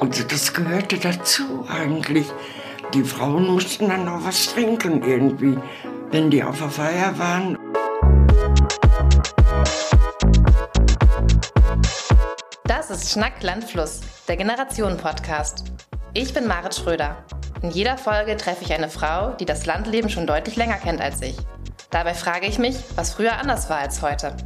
Also das gehörte dazu eigentlich. Die Frauen mussten dann auch was trinken irgendwie, wenn die auf der Feier waren. Das ist Schnack Landfluss, der Generationen-Podcast. Ich bin Marit Schröder. In jeder Folge treffe ich eine Frau, die das Landleben schon deutlich länger kennt als ich. Dabei frage ich mich, was früher anders war als heute.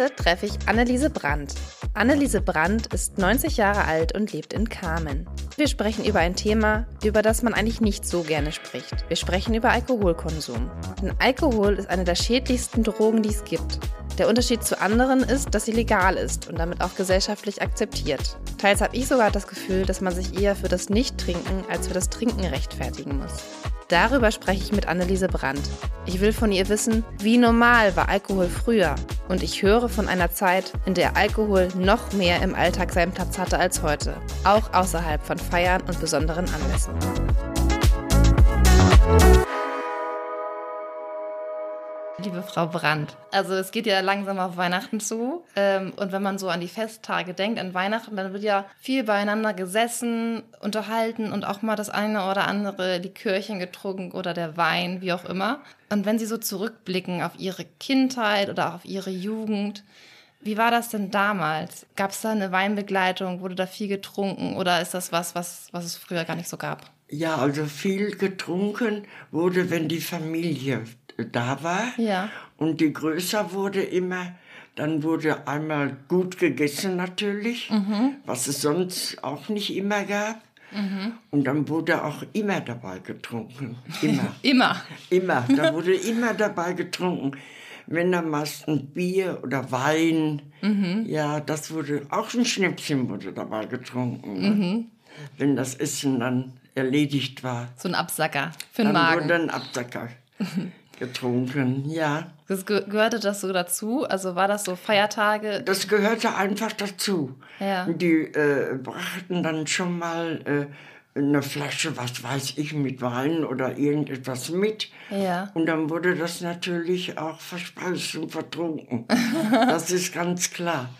Heute treffe ich Anneliese Brandt. Anneliese Brandt ist 90 Jahre alt und lebt in Kamen. Wir sprechen über ein Thema, über das man eigentlich nicht so gerne spricht. Wir sprechen über Alkoholkonsum. Denn Alkohol ist eine der schädlichsten Drogen, die es gibt. Der Unterschied zu anderen ist, dass sie legal ist und damit auch gesellschaftlich akzeptiert. Teils habe ich sogar das Gefühl, dass man sich eher für das Nicht-Trinken als für das Trinken rechtfertigen muss. Darüber spreche ich mit Anneliese Brandt. Ich will von ihr wissen, wie normal war Alkohol früher. Und ich höre von einer Zeit, in der Alkohol noch mehr im Alltag seinen Platz hatte als heute. Auch außerhalb von Feiern und besonderen Anlässen. Liebe Frau Brandt, also es geht ja langsam auf Weihnachten zu. Ähm, und wenn man so an die Festtage denkt, an Weihnachten, dann wird ja viel beieinander gesessen, unterhalten und auch mal das eine oder andere Likörchen getrunken oder der Wein, wie auch immer. Und wenn Sie so zurückblicken auf Ihre Kindheit oder auf Ihre Jugend, wie war das denn damals? Gab es da eine Weinbegleitung? Wurde da viel getrunken? Oder ist das was, was, was es früher gar nicht so gab? Ja, also viel getrunken wurde, wenn die Familie da war. Ja. Und die größer wurde immer, dann wurde einmal gut gegessen natürlich, was es sonst auch nicht immer gab. Und dann wurde auch immer dabei getrunken. Immer. Immer. Immer. Da wurde immer dabei getrunken. Ein Bier oder Wein, ja, das wurde, auch ein Schnäpschen wurde dabei getrunken. Ne? Wenn das Essen dann erledigt war. So ein Absacker für den Dann Magen. wurde ein Absacker getrunken, ja. Das ge gehörte das so dazu? Also war das so Feiertage? Das gehörte einfach dazu. Ja. Die äh, brachten dann schon mal äh, eine Flasche, was weiß ich, mit Wein oder irgendetwas mit. Ja. Und dann wurde das natürlich auch verspeist und vertrunken. das ist ganz klar.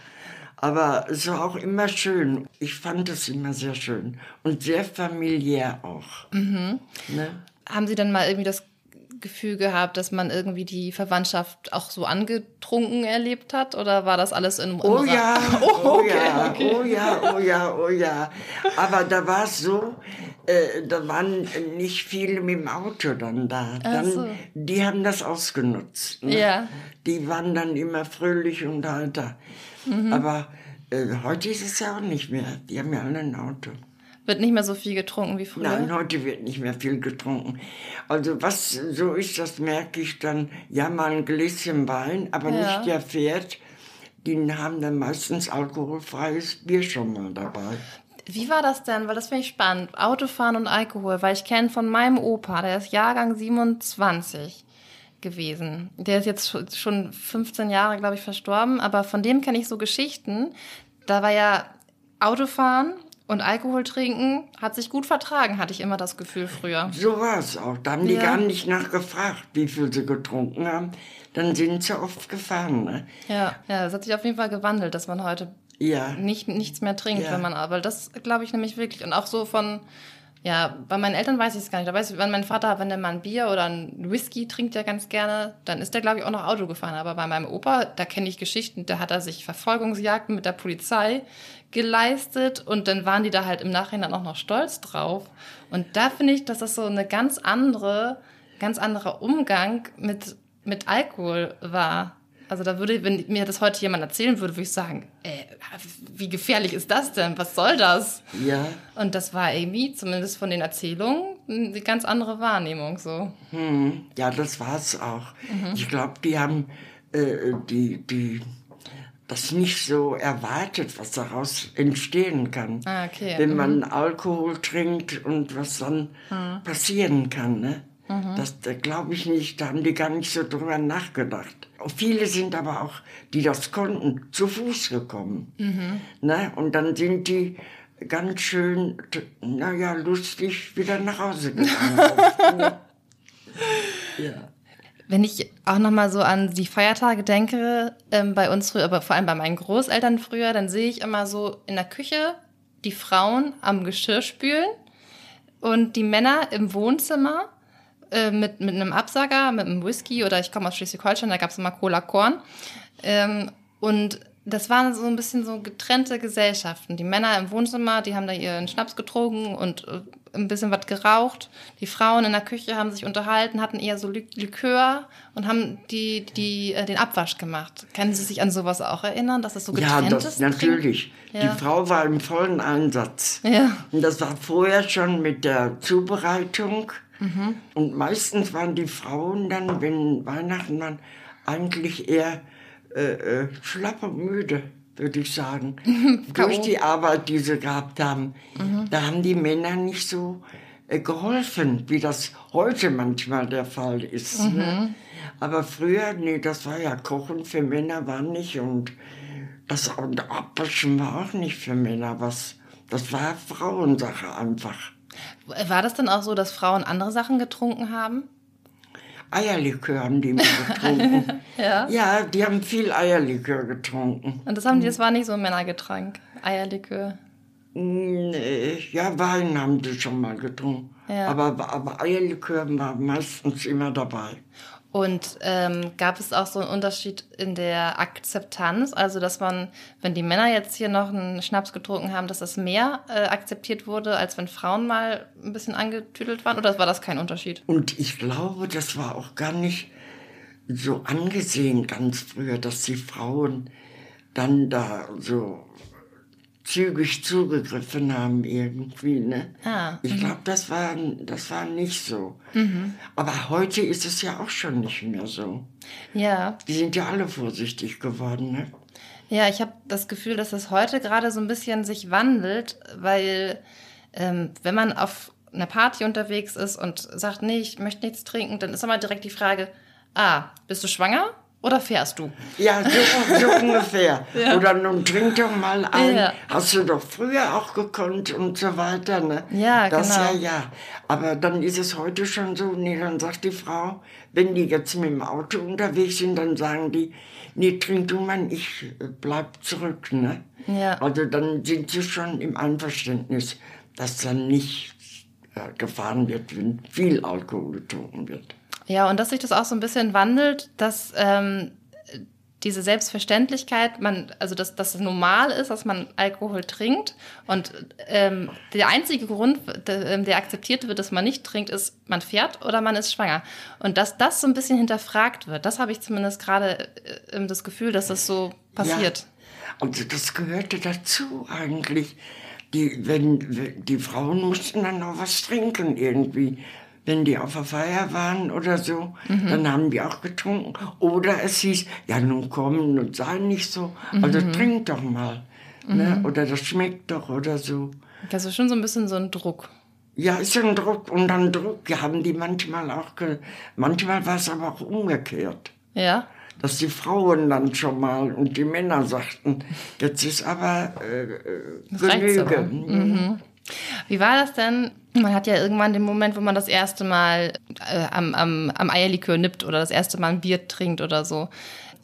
Aber es war auch immer schön. Ich fand es immer sehr schön. Und sehr familiär auch. Mhm. Ne? Haben Sie dann mal irgendwie das Gefühl gehabt, dass man irgendwie die Verwandtschaft auch so angetrunken erlebt hat? Oder war das alles in Oh ja, oh, okay, ja, okay. oh ja, oh ja, oh ja. Aber da war es so, äh, da waren nicht viele mit dem Auto dann da. Dann, so. Die haben das ausgenutzt. Ne? Ja. Die waren dann immer fröhlich und heiter. Mhm. Aber äh, heute ist es ja auch nicht mehr. Die haben ja alle ein Auto. Wird nicht mehr so viel getrunken wie früher? Nein, heute wird nicht mehr viel getrunken. Also was so ist, das merke ich dann, ja mal ein Gläschen Wein, aber Ja. nicht der Pferd. Die haben dann meistens alkoholfreies Bier schon mal dabei. Wie war das denn? Weil das finde ich spannend. Autofahren und Alkohol. Weil ich kenne von meinem Opa, der ist Jahrgang 27 gewesen. Der ist jetzt schon- schon 15 Jahre, glaube ich, verstorben. Aber von dem kenne ich so Geschichten. Da war ja Autofahren und Alkohol trinken, hat sich gut vertragen, hatte ich immer das Gefühl früher. So war es auch. Da haben die Ja. gar nicht nachgefragt, wie viel sie getrunken haben. Dann sind sie oft gefahren. Ne? Ja, ja, das hat sich auf jeden Fall gewandelt, dass man heute Ja. nicht, nichts mehr trinkt, Ja. wenn man, aber das glaube ich nämlich wirklich. Und auch so von, ja, bei meinen Eltern weiß ich es gar nicht. Da weiß ich, wenn mein Vater, wenn der mal ein Bier oder ein Whisky trinkt ja ganz gerne, dann ist der, glaube ich, auch noch Auto gefahren. Aber bei meinem Opa, da kenne ich Geschichten, da hat er sich Verfolgungsjagden mit der Polizei geleistet und dann waren die da halt im Nachhinein auch noch stolz drauf. Und da finde ich, dass das so eine ganz andere, ganz anderer Umgang mit, mit Alkohol war. Also da würde, wenn mir das heute jemand erzählen würde, würde ich sagen, äh, wie gefährlich ist das denn? Was soll das? Ja. Und das war irgendwie, zumindest von den Erzählungen, eine ganz andere Wahrnehmung so. Hm, ja, das war es auch. Mhm. Ich glaube, die haben äh, die, die, das nicht so erwartet, was daraus entstehen kann. Ah, okay. Wenn man Alkohol trinkt und was dann Mhm. passieren kann. Ne? Das da glaube ich nicht, da haben die gar nicht so drüber nachgedacht. Viele sind aber auch, die das konnten, zu Fuß gekommen. Mhm. Ne? Und dann sind die ganz schön, naja, lustig wieder nach Hause gegangen. ja. Wenn ich auch nochmal so an die Feiertage denke, ähm, bei uns früher, aber vor allem bei meinen Großeltern früher, dann sehe ich immer so in der Küche die Frauen am Geschirr spülen und die Männer im Wohnzimmer äh, mit, mit einem Absager, mit einem Whisky oder ich komme aus Schleswig-Holstein, da gab es immer Cola Korn. Ähm, und das waren so ein bisschen so getrennte Gesellschaften. Die Männer im Wohnzimmer, die haben da ihren Schnaps getrunken und äh, ein bisschen was geraucht. Die Frauen in der Küche haben sich unterhalten, hatten eher so Likör und haben die, die, äh, den Abwasch gemacht. Können Sie sich an sowas auch erinnern, dass es so getrennt ja, das, ist? natürlich. Ja. Die Frau war im vollen Einsatz. Ja. Und das war vorher schon mit der Zubereitung. Mhm. Und meistens waren die Frauen dann, wenn Weihnachten war, eigentlich eher äh, äh, schlapp und müde, würde ich sagen. Durch die Arbeit, die sie gehabt haben. Mhm. Da haben die Männer nicht so äh, geholfen, wie das heute manchmal der Fall ist. Mhm. Ne? Aber früher, nee, das war ja Kochen für Männer war nicht und das und Abwaschen war auch nicht für Männer was. Das war Frauensache einfach. War das dann auch so, dass Frauen andere Sachen getrunken haben? Eierlikör haben die immer getrunken. ja? ja, die haben viel Eierlikör getrunken. Und das haben die, das war nicht so ein Männergetränk, Eierlikör. Nee, ja, Wein haben die schon mal getrunken. Ja. Aber, aber Eierlikör war meistens immer dabei. Und ähm, gab es auch so einen Unterschied in der Akzeptanz? Also, dass man, wenn die Männer jetzt hier noch einen Schnaps getrunken haben, dass das mehr äh, akzeptiert wurde, als wenn Frauen mal ein bisschen angetüdelt waren? Oder war das kein Unterschied? Und ich glaube, das war auch gar nicht so angesehen ganz früher, dass die Frauen dann da so zügig zugegriffen haben irgendwie. Ne? Ah, ich glaube, das war, das war nicht so. Mhm. Aber heute ist es ja auch schon nicht mehr so. Ja. Die sind ja alle vorsichtig geworden. Ne? Ja, ich habe das Gefühl, dass es heute gerade so ein bisschen sich wandelt, weil ähm, wenn man auf einer Party unterwegs ist und sagt, nee, ich möchte nichts trinken, dann ist immer direkt die Frage, ah, bist du schwanger? Oder fährst du? Ja, so, so ungefähr. Ja. Oder nun trink doch mal ein. Ja. Hast du doch früher auch gekonnt und so weiter. Ne? Ja, das genau. ja, ja. Aber dann ist es heute schon so, nee, dann sagt die Frau, wenn die jetzt mit dem Auto unterwegs sind, dann sagen die, nee, trink du mal, ich äh, bleib zurück. Ne? Ja. Also dann sind sie schon im Einverständnis, dass dann nicht äh, gefahren wird, wenn viel Alkohol getrunken wird. Ja, und dass sich das auch so ein bisschen wandelt, dass ähm, diese Selbstverständlichkeit, man, also dass, dass es normal ist, dass man Alkohol trinkt. Und ähm, der einzige Grund, der, ähm, der, akzeptiert wird, dass man nicht trinkt, ist, man fährt oder man ist schwanger. Und dass das so ein bisschen hinterfragt wird, das habe ich zumindest gerade äh, das Gefühl, dass das so passiert. Ja, und das gehörte dazu eigentlich. Die, wenn, die Frauen mussten dann noch was trinken irgendwie wenn die auf der Feier waren oder so, mhm. dann haben die auch getrunken. Oder es hieß, ja nun komm, und sei nicht so, also mhm. trink doch mal. Ne? Mhm. Oder das schmeckt doch oder so. Das ist schon so ein bisschen so ein Druck. Ja, ist ein Druck. Und dann Druck haben die manchmal auch, manchmal war es aber auch umgekehrt. Ja. Dass die Frauen dann schon mal und die Männer sagten, jetzt ist aber äh, äh Genüge. Wie war das denn? Man hat ja irgendwann den Moment, wo man das erste Mal äh, am, am, am Eierlikör nippt oder das erste Mal ein Bier trinkt oder so.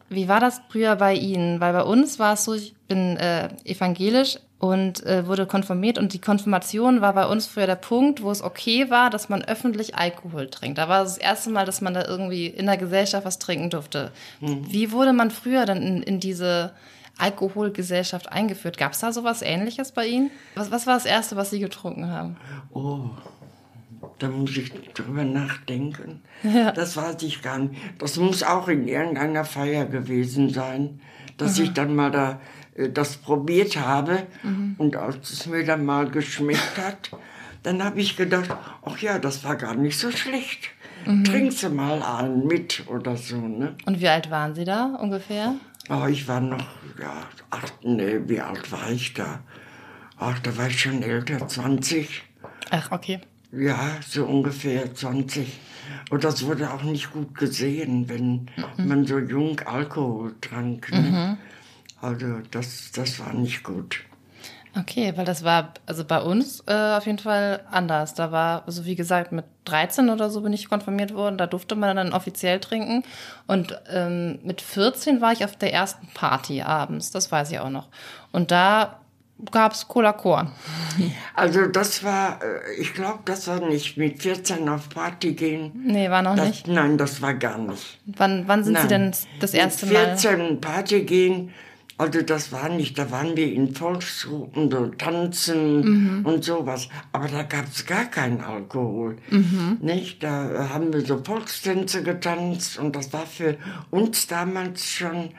Wie war das früher bei Ihnen? Weil bei uns war es so, ich bin äh, evangelisch und äh, wurde konfirmiert und die Konfirmation war bei uns früher der Punkt, wo es okay war, dass man öffentlich Alkohol trinkt. Da war es das erste Mal, dass man da irgendwie in der Gesellschaft was trinken durfte. Mhm. Wie wurde man früher dann in, in diese Alkoholgesellschaft eingeführt. Gab es da sowas ähnliches bei Ihnen? Was, was war das Erste, was Sie getrunken haben? Oh, da muss ich drüber nachdenken. Ja. Das weiß ich gar nicht. Das muss auch in irgendeiner Feier gewesen sein, dass mhm. ich dann mal da äh, das probiert habe mhm. und als es mir dann mal geschmeckt hat, dann habe ich gedacht, ach ja, das war gar nicht so schlecht. Mhm. Trink sie mal an mit oder so. Ne? Und wie alt waren Sie da ungefähr? Oh, ich war noch, ja, ach, nee, wie alt war ich da? Ach, da war ich schon älter, 20. Ach, okay. Ja, so ungefähr 20. Und das wurde auch nicht gut gesehen, wenn mhm. man so jung Alkohol trank. Ne? Mhm. Also das, das war nicht gut. Okay, weil das war also bei uns äh, auf jeden Fall anders. Da war, also wie gesagt, mit 13 oder so bin ich konfirmiert worden. Da durfte man dann offiziell trinken. Und ähm, mit 14 war ich auf der ersten Party abends. Das weiß ich auch noch. Und da gab's Cola Korn. Also das war, äh, ich glaube, das war nicht mit 14 auf Party gehen. Nee, war noch Das, nicht. nein, das war gar nicht. Wann, wann sind Sie Nein. denn das erste Mit Mal? 14 Party gehen, also das war nicht, da waren wir in Volksgruppen, so tanzen Mhm. und sowas. Aber da gab es gar keinen Alkohol. Mhm. Nicht? Da haben wir so Volkstänze getanzt und das war für uns damals schon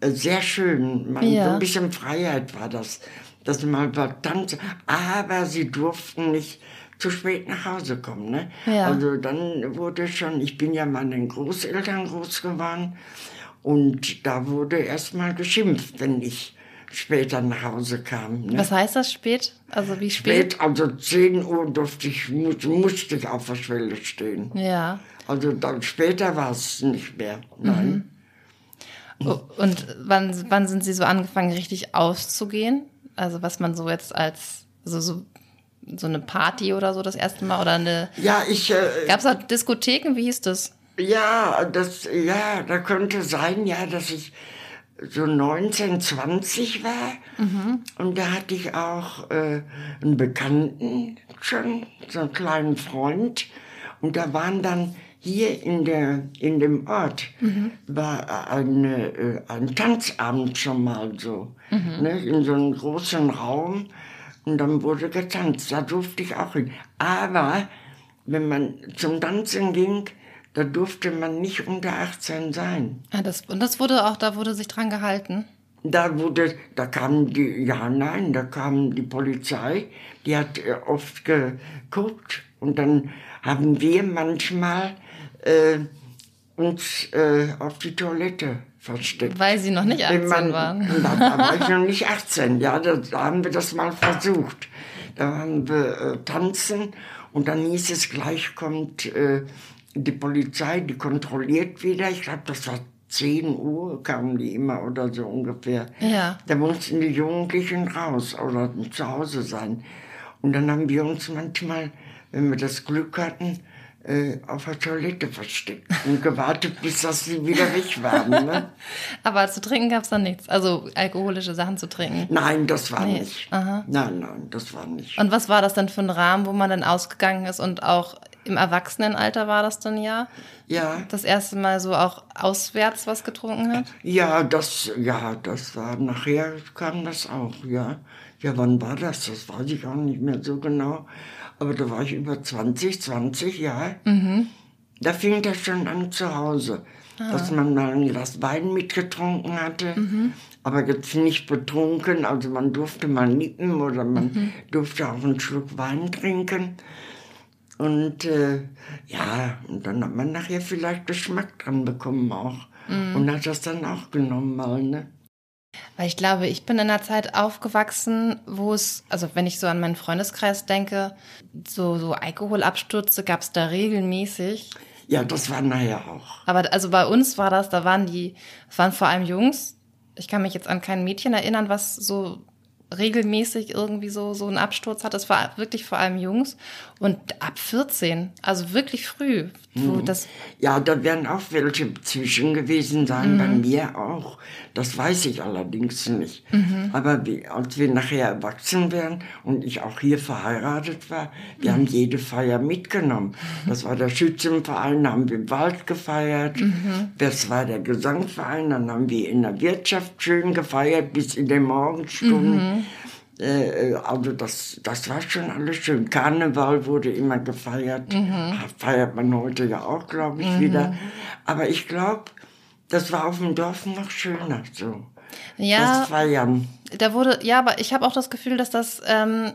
äh, sehr schön. Man, Ja. So ein bisschen Freiheit war das, dass man mal tanzen. Aber sie durften nicht zu spät nach Hause kommen. Ne? Ja. Also dann wurde schon, ich bin ja meinen Großeltern groß geworden und da wurde erst mal geschimpft, wenn ich später nach Hause kam. Ne? Was heißt das spät? Also wie spät? Spät, also 10 Uhr durfte ich, mu- musste ich auf der Schwelle stehen. Ja. Also dann später war es nicht mehr. Nein. Oh, Und wann, wann sind Sie so angefangen, richtig auszugehen? Also was man so jetzt als, also so, so eine Party oder so das erste Mal oder eine, Ja, ich, äh, gab es da Diskotheken? Wie hieß das? Ja, das, ja, da könnte sein, ja, dass ich so 19, 20 war. Und da hatte ich auch äh, einen Bekannten schon, so einen kleinen Freund. Und da waren dann hier in, der, in dem Ort war eine, äh, ein Tanzabend schon mal so. Ne, in so einem großen Raum. Und dann wurde getanzt. Da durfte ich auch hin. Aber wenn man zum Tanzen ging, da durfte man nicht unter 18 sein. Ah, das, und das wurde auch, da wurde sich dran gehalten. Da wurde, da kam die, ja nein, da kam die Polizei, die hat äh, oft geguckt und dann haben wir manchmal äh, uns äh, auf die Toilette versteckt. Weil sie noch nicht 18 Wenn man- waren. Da, da war ich noch nicht 18, ja, da, da haben wir das mal versucht. Da haben wir äh, tanzen und dann hieß es gleich kommt äh, die Polizei, die kontrolliert wieder. Ich glaube, das war 10 Uhr kamen die immer oder so ungefähr. Ja. Da mussten die Jugendlichen raus oder zu Hause sein. Und dann haben wir uns manchmal, wenn wir das Glück hatten, äh, auf der Toilette versteckt und gewartet, bis das sie wieder weg waren. Ne? Aber zu trinken gab es dann nichts. Also alkoholische Sachen zu trinken. Nein, das war Nee, nicht. aha. Nein, nein, das war nicht. Und was war das denn für ein Rahmen, wo man dann ausgegangen ist und auch im Erwachsenenalter war das dann ja? Ja, Das erste Mal so auch auswärts was getrunken hat? ja, das, ja, das war, nachher kam das auch, ja. Ja, wann war das? Das weiß ich auch nicht mehr so genau. Aber da war ich über 20, 20 Jahre. Da fing das schon an zu Hause, dass man mal ein Glas Wein mitgetrunken hatte. Aber jetzt nicht betrunken, also man durfte mal nippen oder man durfte auch einen Schluck Wein trinken. Und äh, ja, und dann hat man nachher vielleicht Geschmack dran bekommen auch. Und hat das dann auch genommen mal, ne? Weil ich glaube, ich bin in einer Zeit aufgewachsen, wo es, also wenn ich so an meinen Freundeskreis denke, so, so Alkoholabstürze gab es da regelmäßig. Ja, das war nachher auch. Aber also bei uns war das, da waren die, es waren vor allem Jungs. Ich kann mich jetzt an kein Mädchen erinnern, was so regelmäßig irgendwie so, so einen Absturz hat. Es war wirklich vor allem Jungs. Und ab 14, also wirklich früh, wo das, Ja, da werden auch welche zwischen gewesen sein, bei mir auch. Das weiß ich allerdings nicht. Aber wie, als wir nachher erwachsen werden und ich auch hier verheiratet war, wir haben jede Feier mitgenommen. Das war der Schützenverein, da haben wir im Wald gefeiert. Das war der Gesangverein, dann haben wir in der Wirtschaft schön gefeiert bis in den Morgenstunden. Äh, also das, das war schon alles schön. Karneval wurde immer gefeiert. Feiert man heute ja auch, glaube ich, wieder. Aber ich glaube, das war auf dem Dorf noch schöner so. ja, Das Feiern. da wurde, ja, aber ich habe auch das Gefühl, dass das ähm,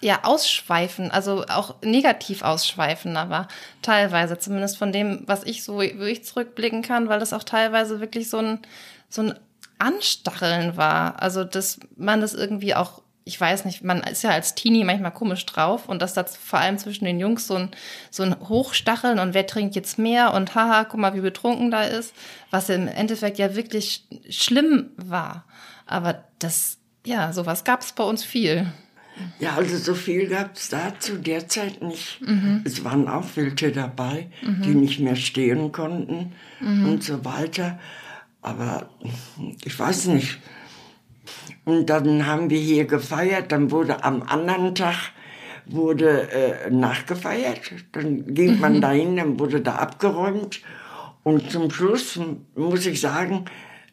ja ausschweifen, also auch negativ ausschweifender war, teilweise, zumindest von dem, was ich so, wo ich zurückblicken kann, weil das auch teilweise wirklich so ein, so ein Anstacheln war. Also, dass man das irgendwie auch, ich weiß nicht, man ist ja als Teenie manchmal komisch drauf und dass das vor allem zwischen den Jungs so ein, so ein Hochstacheln und wer trinkt jetzt mehr und haha, guck mal, wie betrunken da ist, was im Endeffekt ja wirklich schlimm war. Aber das Ja, sowas gab es bei uns viel. Ja, also so viel gab es da zu der Zeit nicht. Mhm. Es waren auch welche dabei, mhm. die nicht mehr stehen konnten mhm. und so weiter. Aber ich weiß nicht. Und dann haben wir hier gefeiert, dann wurde am anderen Tag wurde äh, nachgefeiert. Dann ging man mhm. dahin, dann wurde da abgeräumt. Und zum Schluss muss ich sagen,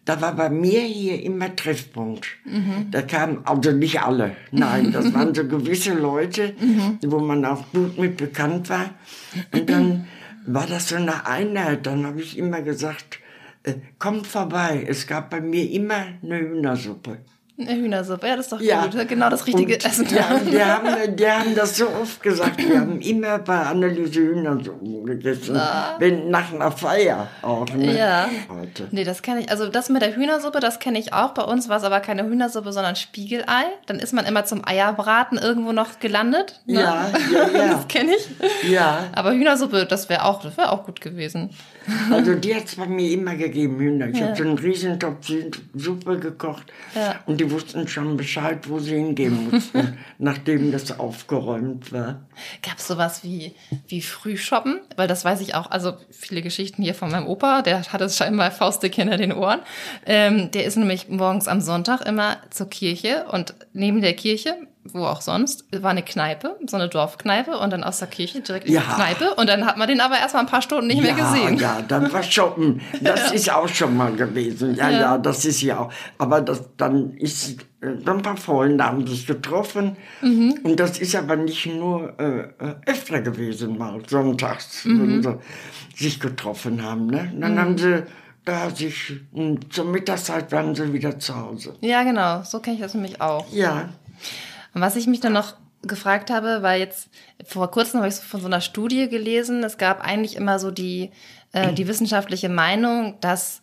da war bei mir hier immer Treffpunkt. Mhm. Da kamen, also nicht alle, nein, das waren so gewisse Leute, mhm. wo man auch gut mit bekannt war. Und dann war das so eine Einheit. Dann habe ich immer gesagt, kommt vorbei. Es gab bei mir immer eine Hühnersuppe. Eine Hühnersuppe, ja, das ist doch ja. gut. Genau das richtige und, Essen. Ja, die haben, die haben das so oft gesagt. Wir haben immer bei Anneliese Hühnersuppe gegessen. Ah. Wenn, nach einer Feier auch. Ne? Ja. Heute. Nee, das kenne ich. Also das mit der Hühnersuppe, das kenne ich auch. Bei uns war es aber keine Hühnersuppe, sondern Spiegelei. Dann ist man immer zum Eierbraten irgendwo noch gelandet. Ne? Ja, ja, ja. das kenne ich. Ja. Aber Hühnersuppe, das wäre auch, wär auch gut gewesen. Also die hat es bei mir immer gegeben, Hühner. Ich ja. habe so einen Riesentopf Suppe gekocht. Ja. Und die wussten schon Bescheid, wo sie hingehen mussten, nachdem das aufgeräumt war. Gab es sowas wie, wie Frühshoppen? Weil das weiß ich auch, also viele Geschichten hier von meinem Opa, der hat es scheinbar faustdick hinter den Ohren. Ähm, der ist nämlich morgens am Sonntag immer zur Kirche und neben der Kirche wo auch sonst, war eine Kneipe, so eine Dorfkneipe und dann aus der Kirche direkt in ja. die Kneipe und dann hat man den aber erstmal ein paar Stunden nicht ja, mehr gesehen. Ja, dann war shoppen. Das ist auch schon mal gewesen. Ja, ja, ja, das ist ja auch. Aber das, dann ist, dann ein paar Freunde haben sich getroffen mhm. und das ist aber nicht nur äh, äh öfter gewesen mal, sonntags, mhm. wenn sie sich getroffen haben. Ne? Dann mhm. haben sie da sich, zur Mittagszeit waren sie wieder zu Hause. Ja, genau, so kenne ich das nämlich auch. Ja. Und was ich mich dann noch gefragt habe, weil jetzt vor kurzem habe ich von so einer Studie gelesen, es gab eigentlich immer so die, äh, die wissenschaftliche Meinung, dass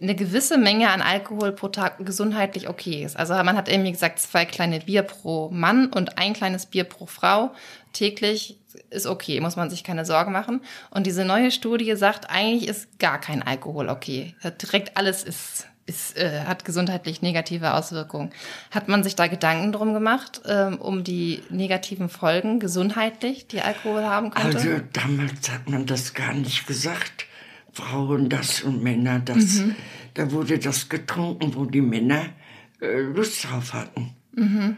eine gewisse Menge an Alkohol pro Tag gesundheitlich okay ist. Also man hat irgendwie gesagt, zwei kleine Bier pro Mann und ein kleines Bier pro Frau täglich ist okay, muss man sich keine Sorgen machen. Und diese neue Studie sagt, eigentlich ist gar kein Alkohol okay. Direkt alles ist ist, äh, hat gesundheitlich negative Auswirkungen. Hat man sich da Gedanken drum gemacht, ähm, um die negativen Folgen gesundheitlich, die Alkohol haben könnte? Also damals hat man das gar nicht gesagt. Frauen das und Männer das. Mhm. Da wurde das getrunken, wo die Männer äh, Lust drauf hatten. Mhm.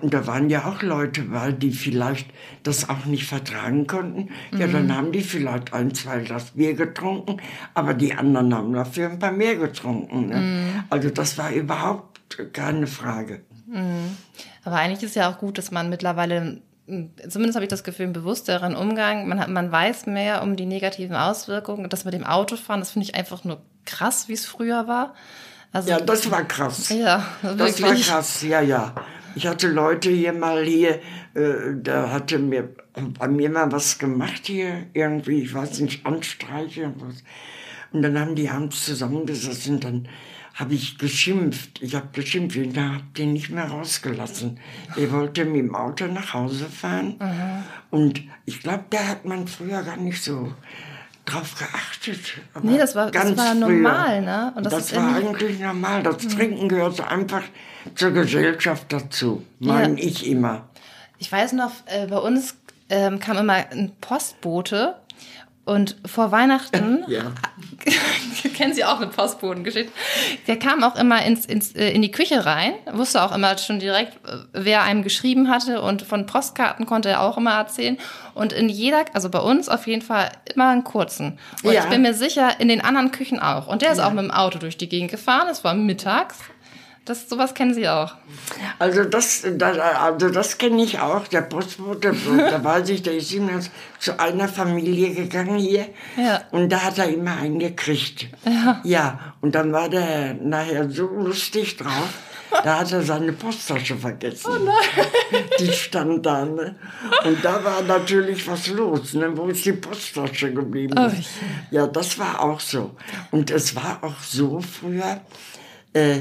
Und da waren ja auch Leute, weil die vielleicht das auch nicht vertragen konnten. Mhm. Ja, dann mhm. haben die vielleicht ein, zwei Glas Bier getrunken, aber die anderen haben dafür ein paar mehr getrunken. Ne? Mhm. Also das war überhaupt keine Frage. Mhm. Aber eigentlich ist ja auch gut, dass man mittlerweile, zumindest habe ich das Gefühl, einen bewussteren Umgang, man, hat, man weiß mehr um die negativen Auswirkungen. Das mit dem Autofahren, das finde ich einfach nur krass, wie es früher war. Also, ja, das war krass. Ja, wirklich. Das war krass, ja, ja. Ich hatte Leute hier mal hier, äh, da hatte mir bei mir mal was gemacht hier, irgendwie, ich weiß nicht, Anstreiche und was. Und dann haben die abends zusammengesessen, dann habe ich geschimpft. Ich habe geschimpft, ich habe den nicht mehr rausgelassen. Der wollte mit dem Auto nach Hause fahren. Mhm. Und ich glaube, da hat man früher gar nicht so drauf geachtet. Aber nee, das war, ganz das war normal, ne? Und das, das war eigentlich normal. Das mhm. Trinken gehört einfach zur Gesellschaft dazu, meine ja. ich immer. Ich weiß noch, äh, bei uns ähm, kam immer ein Postbote und vor Weihnachten, ja. kennen Sie auch eine Postbotengeschichte, der kam auch immer ins, ins, äh, in die Küche rein, wusste auch immer schon direkt, äh, wer einem geschrieben hatte und von Postkarten konnte er auch immer erzählen. Und in jeder, also bei uns auf jeden Fall immer einen kurzen. Und ja. ich bin mir sicher, in den anderen Küchen auch. Und der ist ja. auch mit dem Auto durch die Gegend gefahren, es war mittags. Das, sowas kennen Sie auch. Also das, das, also das kenne ich auch. Der Postbote, da weiß ich, der ist immer zu einer Familie gegangen hier. Ja. Und da hat er immer einen gekriegt. Ja. ja. Und dann war der nachher so lustig drauf. Da hat er seine Posttasche vergessen. Oh nein. Die stand da. Ne? Und da war natürlich was los. Ne? Wo ist die Posttasche geblieben? Oh, ja, das war auch so. Und es war auch so früher, äh,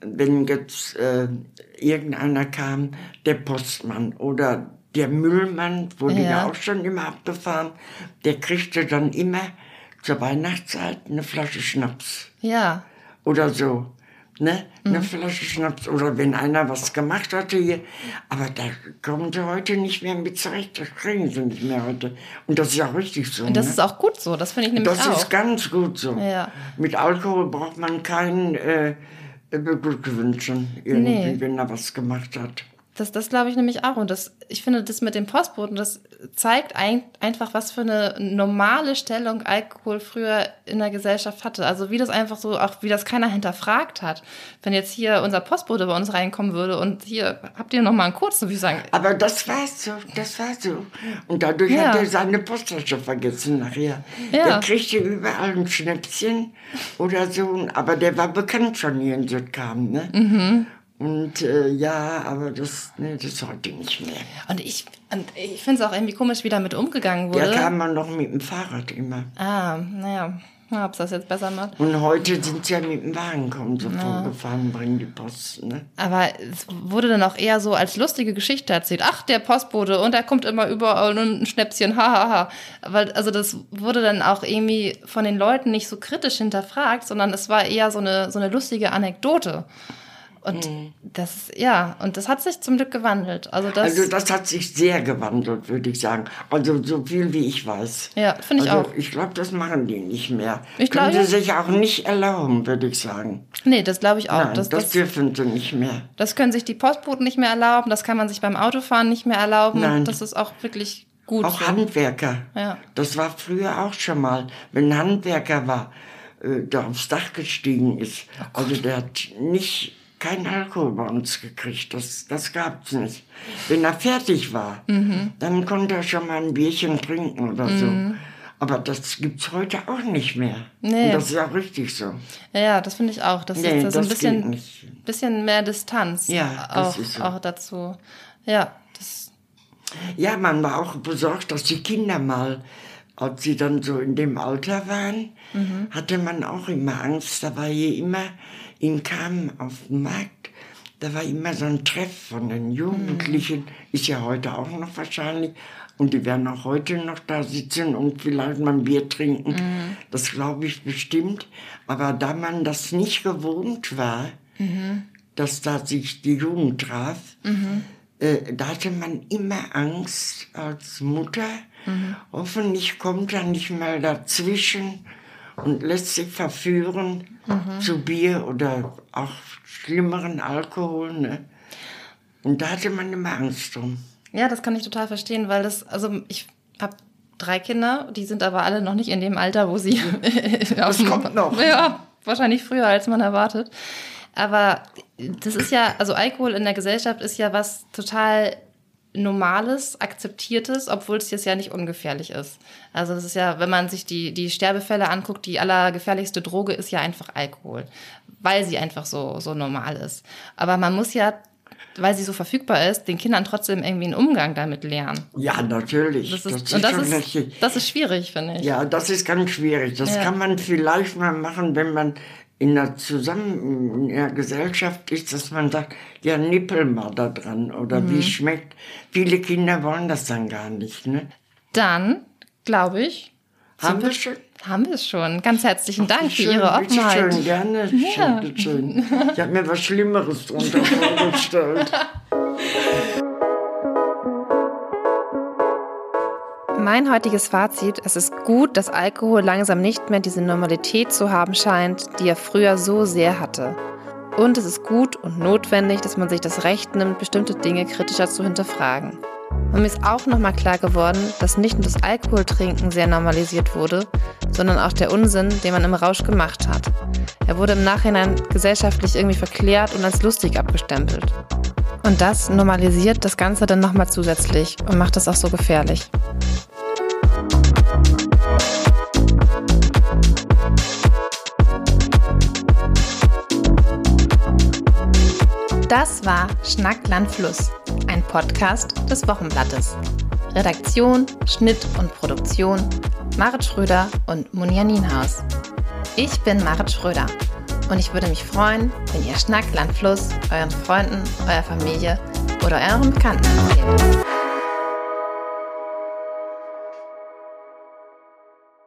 wenn jetzt äh, irgendeiner kam, der Postmann oder der Müllmann, wurde ja. ja auch schon immer abgefahren, der kriegte dann immer zur Weihnachtszeit eine Flasche Schnaps. Ja. Oder so. Ne? Eine Flasche Schnaps. Oder wenn einer was gemacht hatte hier. Aber da kommen sie heute nicht mehr mit zurecht. Das kriegen sie nicht mehr heute. Und das ist ja richtig so. Und das ne? ist auch gut so, das finde ich nämlich Das auch. ist ganz gut so. Ja. Mit Alkohol braucht man keinen äh, beglückwünschen, irgendwie, Nee. wenn er was gemacht hat. Das, das glaube ich nämlich auch. Und das, ich finde, das mit dem Postboten, das zeigt ein, einfach, was für eine normale Stellung Alkohol früher in der Gesellschaft hatte. Also wie das einfach so, auch wie das keiner hinterfragt hat. Wenn jetzt hier unser Postbote bei uns reinkommen würde und hier, habt ihr noch mal einen kurzen, würde ich sagen, Aber das war so, das war so. Und dadurch Ja. hat er seine Posttasche vergessen nachher. Ja. Der kriegte überall ein Schnäpschen oder so, aber der war bekannt schon hier in Südkam, ne? Mhm. Und äh, ja, aber das, ne, das ist heute nicht mehr. Und ich, und ich finde es auch irgendwie komisch, wie damit umgegangen wurde. Da kam man noch mit dem Fahrrad immer. ah, naja, ja, ob es das jetzt besser macht. Und heute sind sie ja mit dem Wagen kommen, so vorgefahren, bringen die Post, ne? Aber es wurde dann auch eher so als lustige Geschichte erzählt. Ach, der Postbote und er kommt immer überall und ein Schnäpschen, hahaha. Weil, also das wurde dann auch irgendwie von den Leuten nicht so kritisch hinterfragt, sondern es war eher so eine, so eine lustige Anekdote. Und das, ja, und das hat sich zum Glück gewandelt. Also das, Also das hat sich sehr gewandelt, würde ich sagen. Also so viel wie ich weiß. Ja, finde ich also, auch. Ich glaube, das machen die nicht mehr. Ich Können sie sich auch nicht erlauben, würde ich sagen. nee, das glaube ich auch. Nein, das, das, das, dürfen sie nicht mehr. das können sich die Postboten nicht mehr erlauben, das kann man sich beim Autofahren nicht mehr erlauben. Nein. Das ist auch wirklich gut. Auch so. Handwerker. Ja. Das war früher auch schon mal. Wenn ein Handwerker war, äh, der aufs Dach gestiegen ist, Oh also der hat nicht keinen Alkohol bei uns gekriegt. Das, das gab's nicht. Wenn er fertig war, Mhm. dann konnte er schon mal ein Bierchen trinken oder so. Aber das gibt's heute auch nicht mehr. Nee. Und das ist auch richtig so. Ja, das finde ich auch. Das Nee, ist das das ein bisschen, bisschen mehr Distanz Ja, auch, so. auch dazu. Ja, das, Ja, man war auch besorgt, dass die Kinder mal, als sie dann so in dem Alter waren, hatte man auch immer Angst. Da war hier immer, in Kam auf dem Markt, da war immer so ein Treff von den Jugendlichen, ist ja heute auch noch wahrscheinlich. Und die werden auch heute noch da sitzen und vielleicht mal ein Bier trinken. Das glaube ich bestimmt. Aber da man das nicht gewohnt war, dass da sich die Jugend traf, äh, da hatte man immer Angst als Mutter. Hoffentlich kommt er nicht mal dazwischen und lässt sich verführen zu Bier oder auch schlimmeren Alkohol. Ne? Und da hatte man immer Angst drum. ja, das kann ich total verstehen, weil das, also ich habe drei Kinder, die sind aber alle noch nicht in dem Alter, wo sie. das kommt noch. Ja, wahrscheinlich früher, als man erwartet. Aber das ist ja, also Alkohol in der Gesellschaft ist ja was total Normales, Akzeptiertes, obwohl es jetzt ja nicht ungefährlich ist. Also das ist ja, wenn man sich die, die Sterbefälle anguckt, die allergefährlichste Droge ist ja einfach Alkohol, weil sie einfach so, so normal ist. Aber man muss ja, weil sie so verfügbar ist, den Kindern trotzdem irgendwie einen Umgang damit lernen. Ja, natürlich. Das Das ist, ist, und das ist, richtig. das ist schwierig, finde ich. Ja, das ist ganz schwierig. Das Ja. kann man vielleicht mal machen, wenn man in der Zusammen in der Gesellschaft ist, dass man sagt, ja, nippel mal da dran oder Mhm. wie schmeckt. Viele Kinder wollen das dann gar nicht. Ne? Dann, glaube ich, Haben wir schon? haben wir es schon. Ganz herzlichen Dank für Schön, Ihre bitte Offenheit. Schön, gerne. Ja. Schön, schön. Ich habe mir was Schlimmeres drunter vorgestellt. Mein heutiges Fazit, es ist gut, dass Alkohol langsam nicht mehr diese Normalität zu haben scheint, die er früher so sehr hatte. Und es ist gut und notwendig, dass man sich das Recht nimmt, bestimmte Dinge kritischer zu hinterfragen. Und mir ist auch nochmal klar geworden, dass nicht nur das Alkoholtrinken sehr normalisiert wurde, sondern auch der Unsinn, den man im Rausch gemacht hat. Er wurde im Nachhinein gesellschaftlich irgendwie verklärt und als lustig abgestempelt. Und das normalisiert das Ganze dann nochmal zusätzlich und macht es auch so gefährlich. Das war Schnackland Fluss, ein Podcast des Wochenblattes. Redaktion, Schnitt und Produktion Marit Schröder und Munja Nienhaus. Ich bin Marit Schröder und ich würde mich freuen, wenn ihr Schnackland Fluss euren Freunden, eurer Familie oder euren Bekannten erzählt.